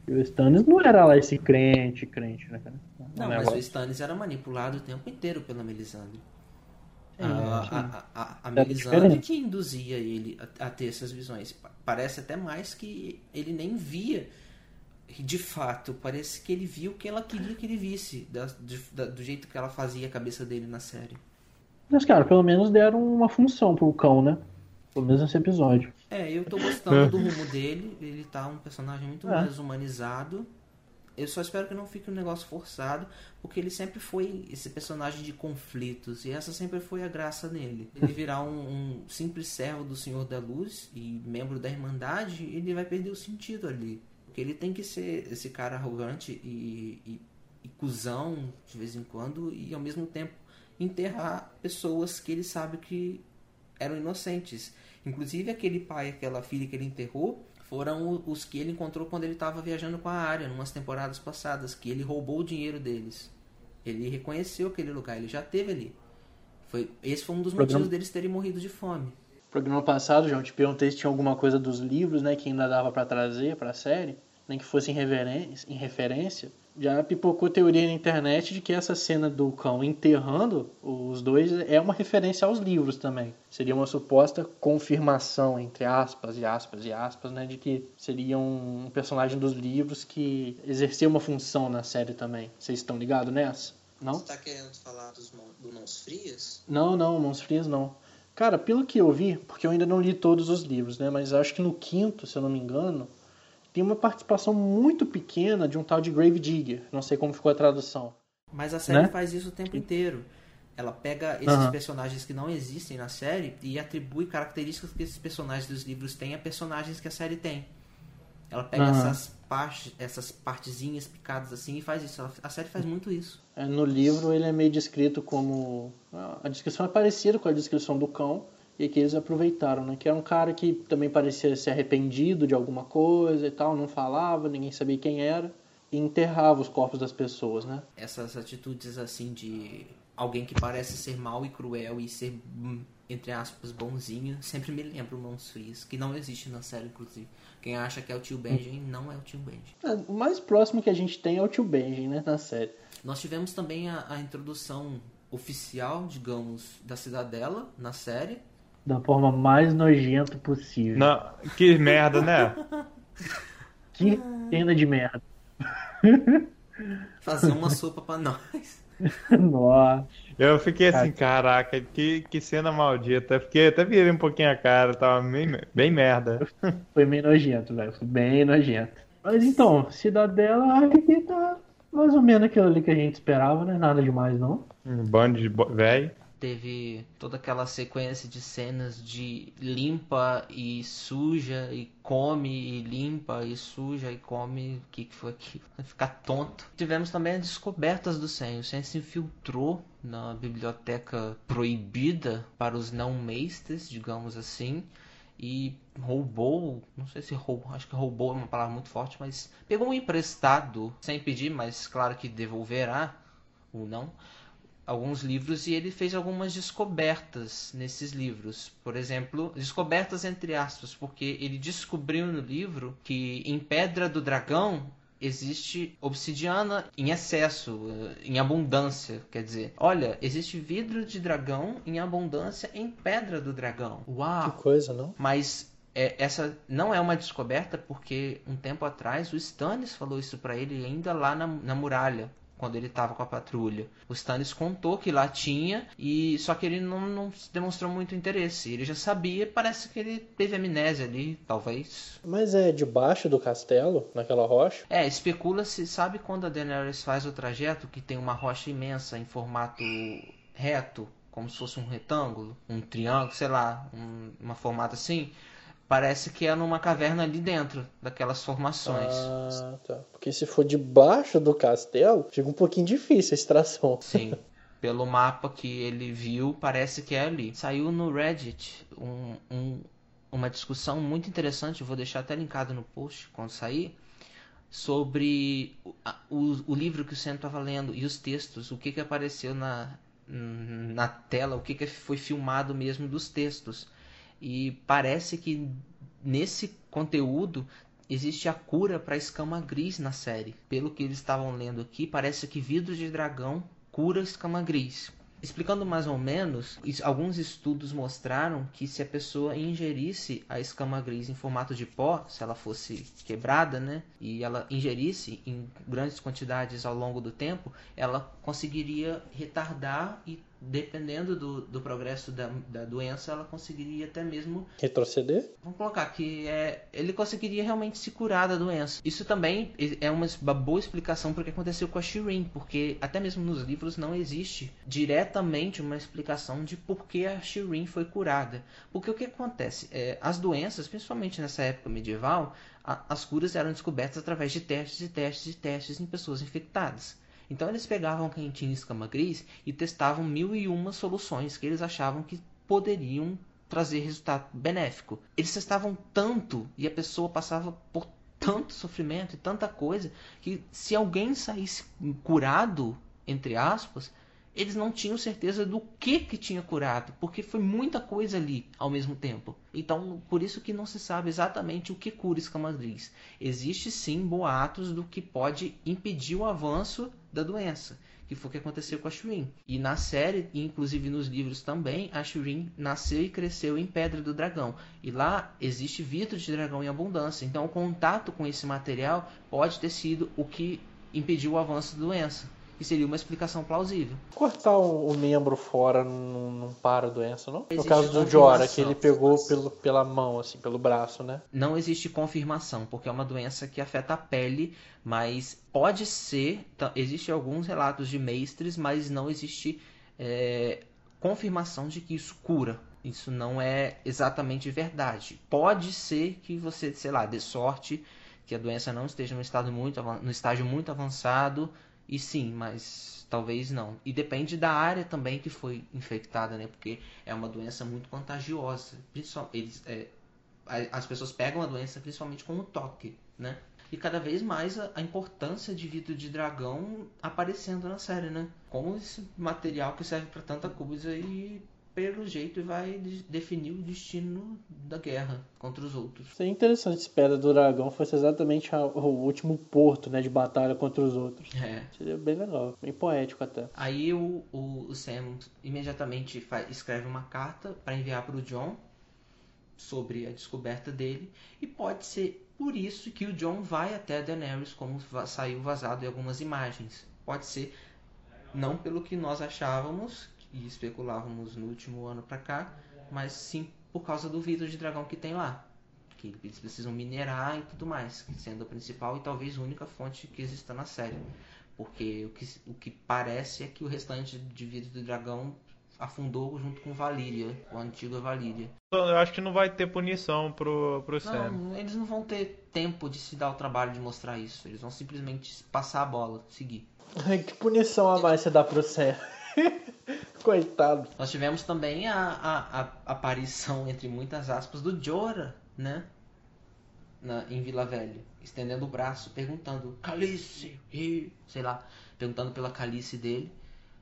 E o Stannis não era lá esse crente, crente, né, cara? Não, mas o Stannis era manipulado o tempo inteiro pela Melisandre. Sim, a, a, a, a, Melisandre que induzia ele a, a, ter essas visões. Parece até mais que ele nem via de fato. Parece que ele viu o que ela queria que ele visse, da, de, da, do jeito que ela fazia a cabeça dele na série. Mas, cara, pelo menos deram uma função pro cão, né? Pelo menos nesse episódio. É, eu tô gostando do rumo dele. Ele tá um personagem muito é. mais humanizado. Eu só espero que não fique um negócio forçado, porque ele sempre foi esse personagem de conflitos, e essa sempre foi a graça nele. Ele virar um, um simples servo do Senhor da Luz e membro da Irmandade, ele vai perder o sentido ali. Porque ele tem que ser esse cara arrogante e, e, e cuzão de vez em quando, e ao mesmo tempo enterrar pessoas que ele sabe que eram inocentes. Inclusive aquele pai e aquela filha que ele enterrou foram os que ele encontrou quando ele estava viajando com a área, umas temporadas passadas, que ele roubou o dinheiro deles. Ele reconheceu aquele lugar, ele já teve ali. Foi, esse foi um dos Programa- motivos deles terem morrido de fome. programa passado, João, te perguntei se tinha alguma coisa dos livros, né, que ainda dava pra trazer pra série, nem que fosse em em referência. Já pipocou teoria na internet de que essa cena do cão enterrando os dois é uma referência aos livros também. Seria uma suposta confirmação, entre aspas e aspas e aspas, né, de que seria um personagem dos livros que exercia uma função na série também. Vocês estão ligados nessa? Não? Você tá querendo falar dos do Mãos Frias? Não, não, Mãos Frias não. Cara, pelo que eu vi, porque eu ainda não li todos os livros, né? Mas acho que no quinto, se eu não me engano, tem uma participação muito pequena de um tal de Grave Digger. Não sei como ficou a tradução. Mas a série Né? faz isso o tempo inteiro. Ela pega esses Aham. personagens que não existem na série e atribui características que esses personagens dos livros têm a personagens que a série tem. Ela pega Aham. essas, partes, essas partezinhas picadas assim e faz isso. A série faz muito isso. É, No livro ele é meio descrito como. A descrição é parecida com a descrição do cão. E que eles aproveitaram, né? Que era um cara que também parecia ser arrependido de alguma coisa e tal, não falava, ninguém sabia quem era. E enterrava os corpos das pessoas, né? Essas atitudes assim de alguém que parece ser mal e cruel e ser, hum, entre aspas, bonzinho, sempre me lembra o Mãos Frias, que não existe na série, inclusive. Quem acha que é o tio Benjamin não é o tio Benjamin. É, o mais próximo que a gente tem é o tio Benjen, né? Na série. Nós tivemos também a, a introdução oficial, digamos, da Cidadela na série. Da forma mais nojenta possível. Não, que merda, né? Que cena de merda. Fazer uma sopa pra nós. Nossa. Eu fiquei assim, caraca, que, que cena maldita. Fiquei, até virei um pouquinho a cara, tava bem, bem merda. Foi meio nojento, velho. Foi bem nojento. Mas então, Cidadela, acho que tá mais ou menos aquilo ali que a gente esperava, né? Nada demais, não. Um bando de véi. Teve toda aquela sequência de cenas de limpa e suja e come e limpa e suja e come. O que, que foi aquilo? Ficar tonto. Tivemos também as descobertas do Sen. O Sen se infiltrou na biblioteca proibida para os não-meisters, digamos assim. E roubou, não sei se roubou, acho que roubou é uma palavra muito forte, mas pegou um emprestado sem pedir, mas claro que devolverá ou não alguns livros e ele fez algumas descobertas nesses livros. Por exemplo, descobertas entre aspas, porque ele descobriu no livro que em Pedra do Dragão existe obsidiana em excesso, eh, em abundância, quer dizer. Olha, existe vidro de dragão em abundância em Pedra do Dragão. Uau! Que coisa, não? Mas é, essa não é uma descoberta porque um tempo atrás o Stannis falou isso pra ele ainda lá na, na muralha. Quando ele estava com a patrulha. O Stannis contou que lá tinha, e só que ele não, não demonstrou muito interesse. Ele já sabia, parece que ele teve amnésia ali, talvez. Mas é debaixo do castelo, naquela rocha? É, especula-se, sabe quando a Daenerys faz o trajeto que tem uma rocha imensa em formato reto, como se fosse um retângulo, um triângulo, sei lá, um, uma formato assim? Parece que é numa caverna ali dentro daquelas formações. Ah, tá. Porque se for debaixo do castelo, fica um pouquinho difícil a extração. Sim. Pelo mapa que ele viu, parece que é ali. Saiu no Reddit um, um- uma discussão muito interessante, eu vou deixar até linkado no post quando sair, sobre o, o, o livro que o Sam estava lendo e os textos, o que, que apareceu na, na tela, o que, que foi filmado mesmo dos textos. E parece que nesse conteúdo existe a cura para escama gris na série. Pelo que eles estavam lendo aqui, parece que vidro de dragão cura escama gris. Explicando mais ou menos, alguns estudos mostraram que se a pessoa ingerisse a escama gris em formato de pó, se ela fosse quebrada, né, e ela ingerisse em grandes quantidades ao longo do tempo, ela conseguiria retardar e dependendo do, do progresso da, da doença, ela conseguiria até mesmo Retroceder? Vamos colocar que é, ele conseguiria realmente se curar da doença. Isso também é uma, uma boa explicação para o que aconteceu com a Shirin, porque até mesmo nos livros não existe diretamente uma explicação de por que a Shirin foi curada. Porque o que acontece? É, as doenças, principalmente nessa época medieval, a, as curas eram descobertas através de testes e testes e testes em pessoas infectadas. Então eles pegavam quem tinha escama gris e testavam mil e uma soluções que eles achavam que poderiam trazer resultado benéfico. Eles testavam tanto e a pessoa passava por tanto sofrimento e tanta coisa que se alguém saísse curado, entre aspas, eles não tinham certeza do que que tinha curado, porque foi muita coisa ali ao mesmo tempo. Então, por isso que não se sabe exatamente o que cura escama gris. Existe sim boatos do que pode impedir o avanço da doença, que foi o que aconteceu com a Shireen. E na série, e inclusive nos livros também, a Shireen nasceu e cresceu em Pedra do Dragão. E lá existe vidro de dragão em abundância. Então, o contato com esse material pode ter sido o que impediu o avanço da doença que seria uma explicação plausível. Cortar o, o membro fora não, não para a doença, não? Existe no caso do. Jorah, que ele pegou pelo, pela mão, assim, pelo braço, né? Não existe confirmação, porque é uma doença que afeta a pele, mas pode ser. tá, Existem alguns relatos de mestres, mas não existe é, confirmação de que isso cura. Isso não é exatamente verdade. Pode ser que você, sei lá, dê sorte, que a doença não esteja no, estado muito, no estágio muito avançado, e sim, mas talvez não. E depende da área também que foi infectada, né? Porque é uma doença muito contagiosa. Eles, é, as pessoas pegam a doença principalmente com o toque, né? E cada vez mais a, a importância de vidro de dragão aparecendo na série, né? Como esse material que serve para tanta coisa e pelo jeito vai de- definir o destino da guerra contra os outros. Seria interessante se Pedra do Dragão fosse exatamente a- o último porto, né, de batalha contra os outros. É. Seria bem legal, bem poético até. Aí o, o, o Sam imediatamente fa- escreve uma carta para enviar para o John sobre a descoberta dele e pode ser por isso que o John vai até Daenerys como saiu vazado em algumas imagens. Pode ser não pelo que nós achávamos e especulávamos no último ano para cá, mas sim por causa do vidro de dragão que tem lá. Que eles precisam minerar e tudo mais, sendo a principal e talvez única fonte que exista na série. Porque o que, o que parece é que o restante de vidro do dragão afundou junto com Valíria, com a antiga Valíria. Eu acho que não vai ter punição pro, pro Sam. Não, eles não vão ter tempo de se dar o trabalho de mostrar isso. Eles vão simplesmente passar a bola, seguir. Ai, que punição a mais você dá pro Sam. Coitado. Nós tivemos também a, a, a aparição, entre muitas aspas, do Jorah, né? Na, em Vila Velha, estendendo o braço, perguntando Calice, e sei lá, perguntando pela Calice dele.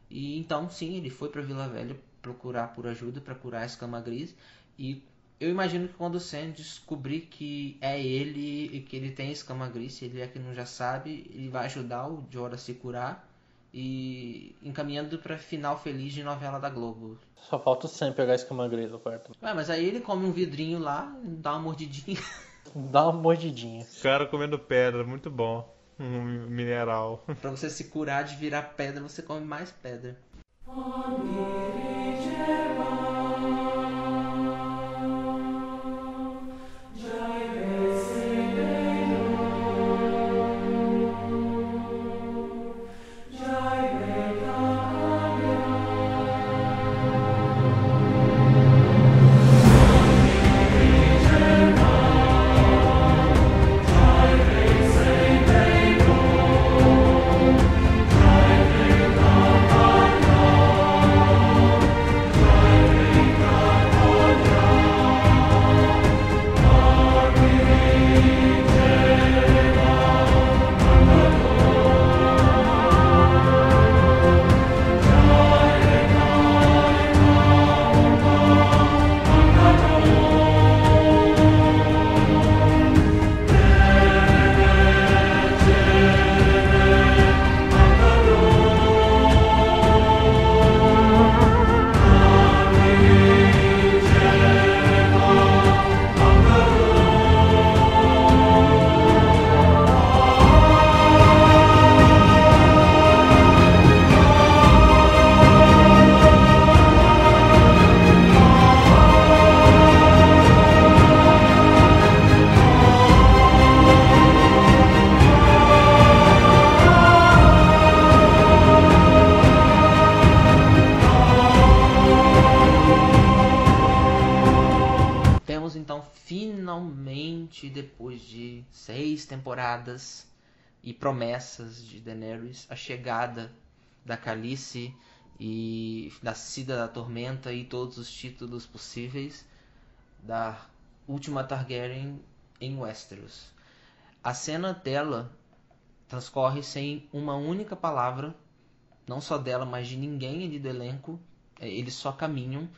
E então, sim, ele foi para Vila Velha procurar por ajuda para curar a escama gris. E eu imagino que quando o Sam descobrir que é ele e que ele tem escama gris, ele é que não já sabe, ele vai ajudar o Jorah a se curar e encaminhando para final feliz de novela da Globo. Só falta o Sam pegar esse gris no quarto. Ué, mas aí ele come um vidrinho lá, dá uma mordidinha. Dá uma mordidinha. O cara comendo pedra, muito bom. Um mineral. pra você se curar de virar pedra, você come mais pedra. finalmente, A chegada da Calice e da Cida da Tormenta e todos os títulos possíveis da última Targaryen em Westeros. A cena dela transcorre sem uma única palavra, não só dela, mas de ninguém ali do elenco. É, eles só caminham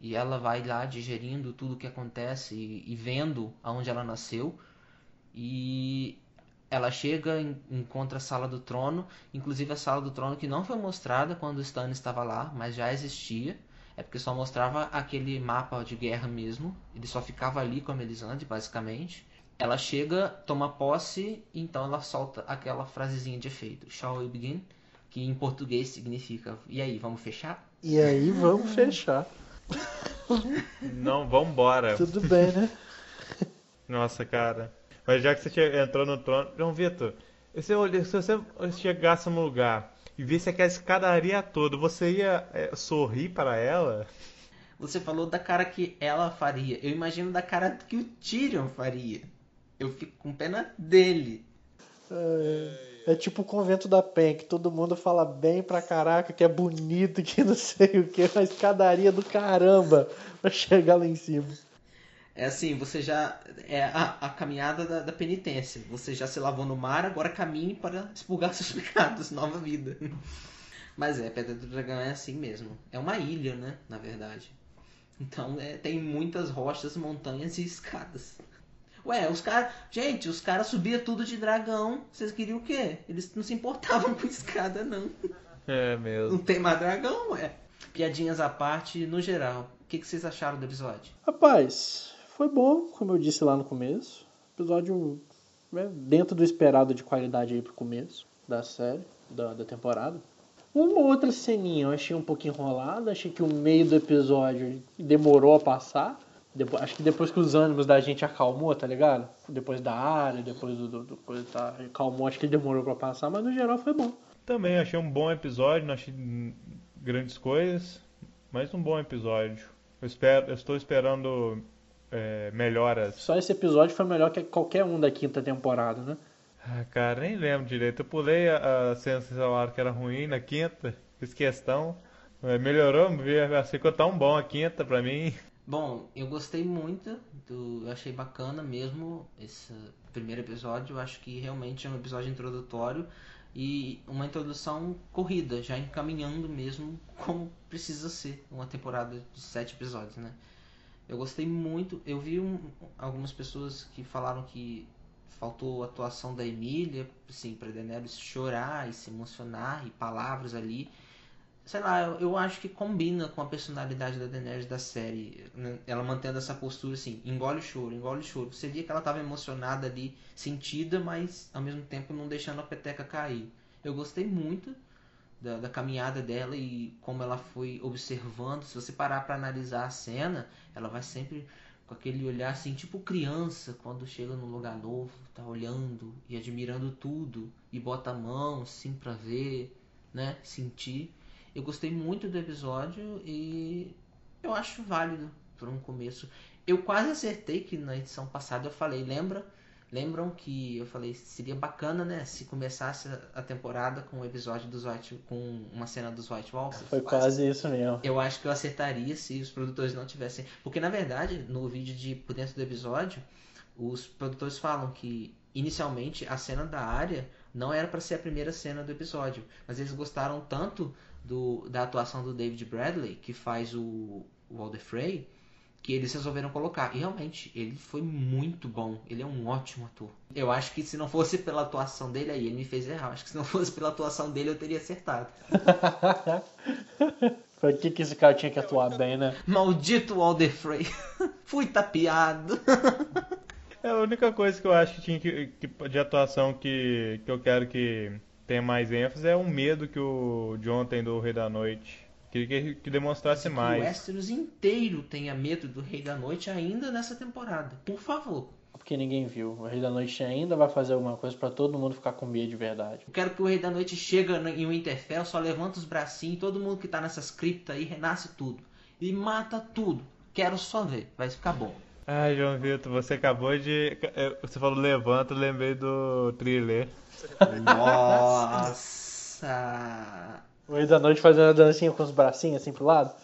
e ela vai lá digerindo tudo o que acontece e, e vendo aonde ela nasceu. E ela chega, encontra a sala do trono, inclusive a sala do trono que não foi mostrada quando o Stan estava lá, mas já existia. É porque só mostrava aquele mapa de guerra mesmo. Ele só ficava ali com a Melisandre, basicamente. Ela chega, toma posse, então ela solta aquela frasezinha de efeito. Shall we begin? Que em português significa, e aí, vamos fechar? E aí, vamos fechar. Não, vambora. Tudo bem, né? Nossa, cara. Mas já que você entrou no trono. João Vitor, se, se você chegasse no lugar e visse aquela escadaria toda, você ia é, sorrir para ela? Você falou da cara que ela faria. Eu imagino da cara que o Tyrion faria. Eu fico com pena dele. É, é tipo o convento da Pen, que todo mundo fala bem pra caraca, que é bonito, que não sei o que, uma escadaria do caramba pra chegar lá em cima. É assim, você já. É a, a caminhada da, da, penitência. Você já se lavou no mar, agora caminhe para expulgar seus pecados, nova vida. Mas é, Pedra do Dragão é assim mesmo. É uma ilha, né? Na verdade. Então é, tem muitas rochas, montanhas e escadas. Ué, os caras. Gente, os caras subiam tudo de dragão. Vocês queriam o quê? Eles não se importavam com escada, não. É mesmo. Não tem mais dragão, ué. Piadinhas à parte, no geral. O que, que vocês acharam do episódio? Rapaz, foi bom, como eu disse lá no começo. Episódio né, dentro do esperado de qualidade aí pro começo da série, da, da temporada. Uma outra ceninha eu achei um pouco enrolada, achei que o meio do episódio demorou a passar. Depois, acho que depois que os ânimos da gente acalmou, tá ligado? Depois da área, depois do, do, do coisa tá, acalmou, acho que demorou para passar, mas no geral foi bom. Também achei um bom episódio, não achei grandes coisas, mas um bom episódio. Eu, espero, eu estou esperando é, melhoras. Só esse episódio foi melhor que qualquer um da quinta temporada, né? Ah, cara, nem lembro direito. Eu pulei a, a celular que era ruim na quinta, fiz questão. Melhorou, ficou tão bom a quinta pra mim. Bom, eu gostei muito, do, eu achei bacana mesmo esse primeiro episódio. Eu acho que realmente é um episódio introdutório e uma introdução corrida, já encaminhando mesmo como precisa ser uma temporada de sete episódios, né? Eu gostei muito. Eu vi um, algumas pessoas que falaram que faltou a atuação da Emília, assim, para Daenerys chorar e se emocionar e palavras ali. Sei lá, eu, eu, acho que combina com a personalidade da Daenerys da série. Né? Ela mantendo essa postura assim, engole o choro, engole o choro. Você via que ela estava emocionada ali, sentida, mas ao mesmo tempo não deixando a peteca cair. Eu gostei muito da, da, caminhada dela e como ela foi observando. Se você parar para analisar a cena, ela vai sempre com aquele olhar assim, tipo criança, quando chega num lugar novo, tá olhando e admirando tudo e bota a mão assim para ver, né, sentir. Eu gostei muito do episódio e eu acho válido para um começo. Eu quase acertei que na edição passada eu falei, lembra? Lembram que eu falei seria bacana, né, se começasse a temporada com um episódio dos White, com uma cena dos White Walkers? Foi quase isso mesmo. Eu acho que eu acertaria se os produtores não tivessem, porque na verdade no vídeo de por dentro do episódio, os produtores falam que inicialmente a cena da área não era para ser a primeira cena do episódio, mas eles gostaram tanto do, da atuação do David Bradley que faz o, o Walder Frey que eles resolveram colocar. E realmente, ele foi muito bom. Ele é um ótimo ator. Eu acho que se não fosse pela atuação dele, aí ele me fez errar. Acho que se não fosse pela atuação dele, eu teria acertado. Foi que, que esse cara tinha que atuar bem, né? Maldito Walder Frey. Fui tapeado. É a única coisa que eu acho que tinha que, que, de atuação que, que eu quero que tenha mais ênfase é o medo que o John tem do Rei da Noite. Queria que, que demonstrasse mais. Que o Westeros inteiro tenha medo do Rei da Noite ainda nessa temporada. Por favor. Porque ninguém viu. O Rei da Noite ainda vai fazer alguma coisa para todo mundo ficar com medo de verdade. Eu quero que o Rei da Noite chega em Winterfell, só levanta os bracinhos, todo mundo que tá nessas criptas aí renasce tudo. E mata tudo. Quero só ver. Vai ficar bom. Ai, João Vitor, você acabou de. é, Você falou levanta, lembrei do thriller. Nossa! O meio da noite fazendo a dancinha com os bracinhos assim pro lado.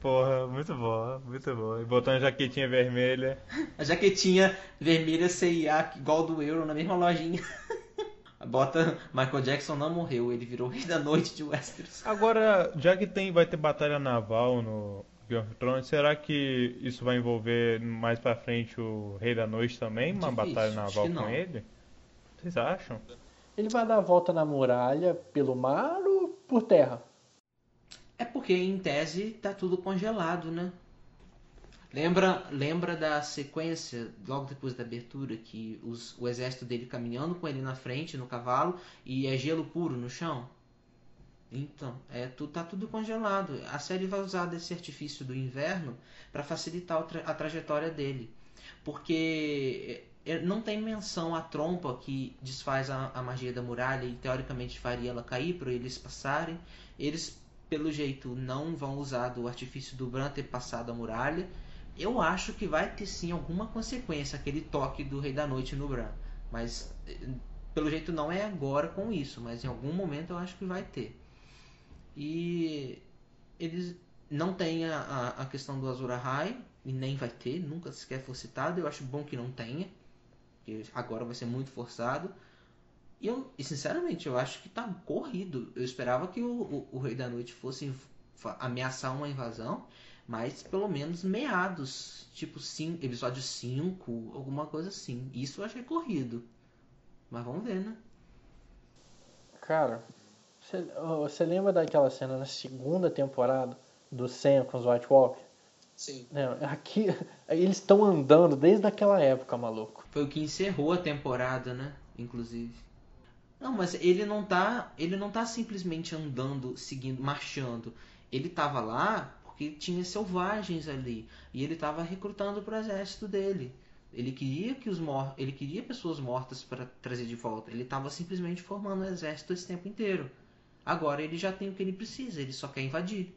Porra, muito bom, muito bom. E botando jaquetinha vermelha. A jaquetinha vermelha CIA igual do Euro na mesma lojinha. Bota Michael Jackson não morreu, ele virou rei da noite de Westeros. Agora, já que tem, vai ter batalha naval no Game of Thrones, será que isso vai envolver mais pra frente o Rei da Noite também? Uma Difícil, batalha naval com ele? Vocês acham? Ele vai dar a volta na muralha pelo mar ou por terra? É porque em tese tá tudo congelado, né? Lembra, lembra da sequência logo depois da abertura que os- o exército dele caminhando com ele na frente no cavalo e é gelo puro no chão? Então, é, tu, tá tudo congelado. A série vai usar desse artifício do inverno para facilitar tra- a trajetória dele. Porque não tem menção à trompa que desfaz a, a magia da muralha e teoricamente faria ela cair para eles passarem. Eles, pelo jeito, não vão usar do artifício do Bran ter passado a muralha. Eu acho que vai ter sim alguma consequência aquele toque do Rei da Noite no Bran. Mas, eh, pelo jeito, não é agora com isso. Mas em algum momento eu acho que vai ter. E eles não têm a, a, a questão do Azor Ahai, e nem vai ter, nunca sequer for citado. Eu acho bom que não tenha, porque agora vai ser muito forçado. E, eu, e sinceramente, eu acho que tá corrido. Eu esperava que o, o, o Rei da Noite fosse ameaçar uma invasão, mas pelo menos meados, tipo sim, episódio 5, alguma coisa assim. Isso eu achei corrido. Mas vamos ver, né? Cara, você, lembra daquela cena na segunda temporada do Sam com os White Walker? Sim. Não, aqui eles estão andando desde aquela época, maluco. Foi o que encerrou a temporada, né? Inclusive. Não, mas ele não tá, ele não tá simplesmente andando, seguindo, marchando. Ele tava lá porque tinha selvagens ali e ele tava recrutando para o exército dele. Ele queria que os mor ele queria pessoas mortas para trazer de volta. Ele tava simplesmente formando um exército esse tempo inteiro. Agora ele já tem o que ele precisa, ele só quer invadir.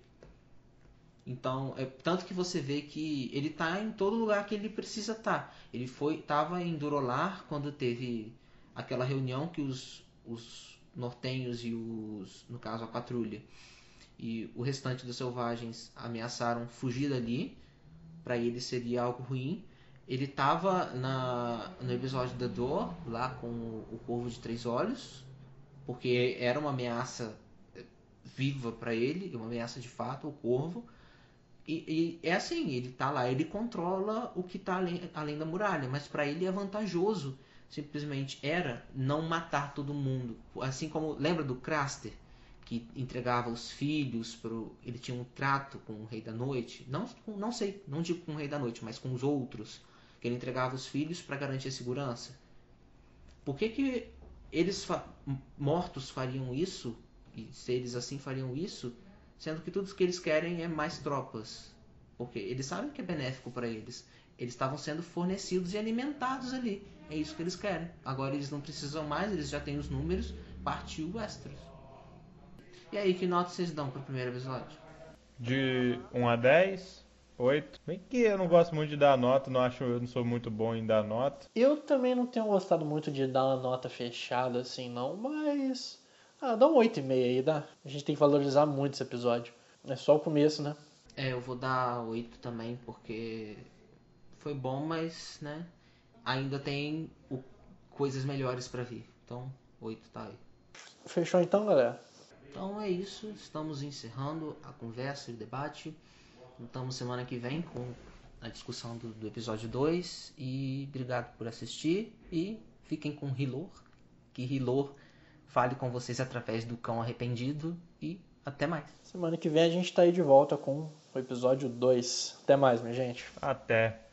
Então, é tanto que você vê que ele tá em todo lugar que ele precisa estar. Ele foi, tava em Durolar quando teve aquela reunião que os, os nortenhos e os, no caso a patrulha e o restante dos selvagens ameaçaram fugir dali. Para ele seria algo ruim. Ele tava na, no episódio da Dor, lá com o, o Corvo de Três Olhos, porque era uma ameaça eh, viva para ele, uma ameaça de fato, o Corvo. E, e é assim, ele tá lá, ele controla o que tá além, além da muralha, mas para ele é vantajoso. Simplesmente era não matar todo mundo. Assim como, lembra do Craster? Que entregava os filhos pro. Ele tinha um trato com o Rei da Noite. Não, não sei, não digo com o Rei da Noite, mas com os outros. Que ele entregava os filhos para garantir a segurança. Por que, que eles fa- mortos fariam isso? E se eles assim fariam isso? Sendo que tudo que eles querem é mais tropas. Porque eles sabem que é benéfico para eles. Eles estavam sendo fornecidos e alimentados ali. É isso que eles querem. Agora eles não precisam mais, eles já têm os números. Partiu Westeros. E aí, que nota vocês dão pro primeiro episódio? De 1 a 10, 8. Bem que eu não gosto muito de dar nota, não acho, eu não sou muito bom em dar nota. Eu também não tenho gostado muito de dar uma nota fechada assim, não, mas. Ah, dá um 8,5 aí, dá. A gente tem que valorizar muito esse episódio. É só o começo, né? É, eu vou dar 8 também, porque foi bom, mas, né, ainda tem o- coisas melhores para vir. Então, 8 tá aí. Fechou então, galera? Então é isso, estamos encerrando a conversa e o debate. Voltamos semana que vem com a discussão do, do episódio 2. E obrigado por assistir. E fiquem com Hilor. Que Hilor fale com vocês através do cão arrependido. E até mais. Semana que vem a gente tá aí de volta com o episódio 2. Até mais, minha gente. Até.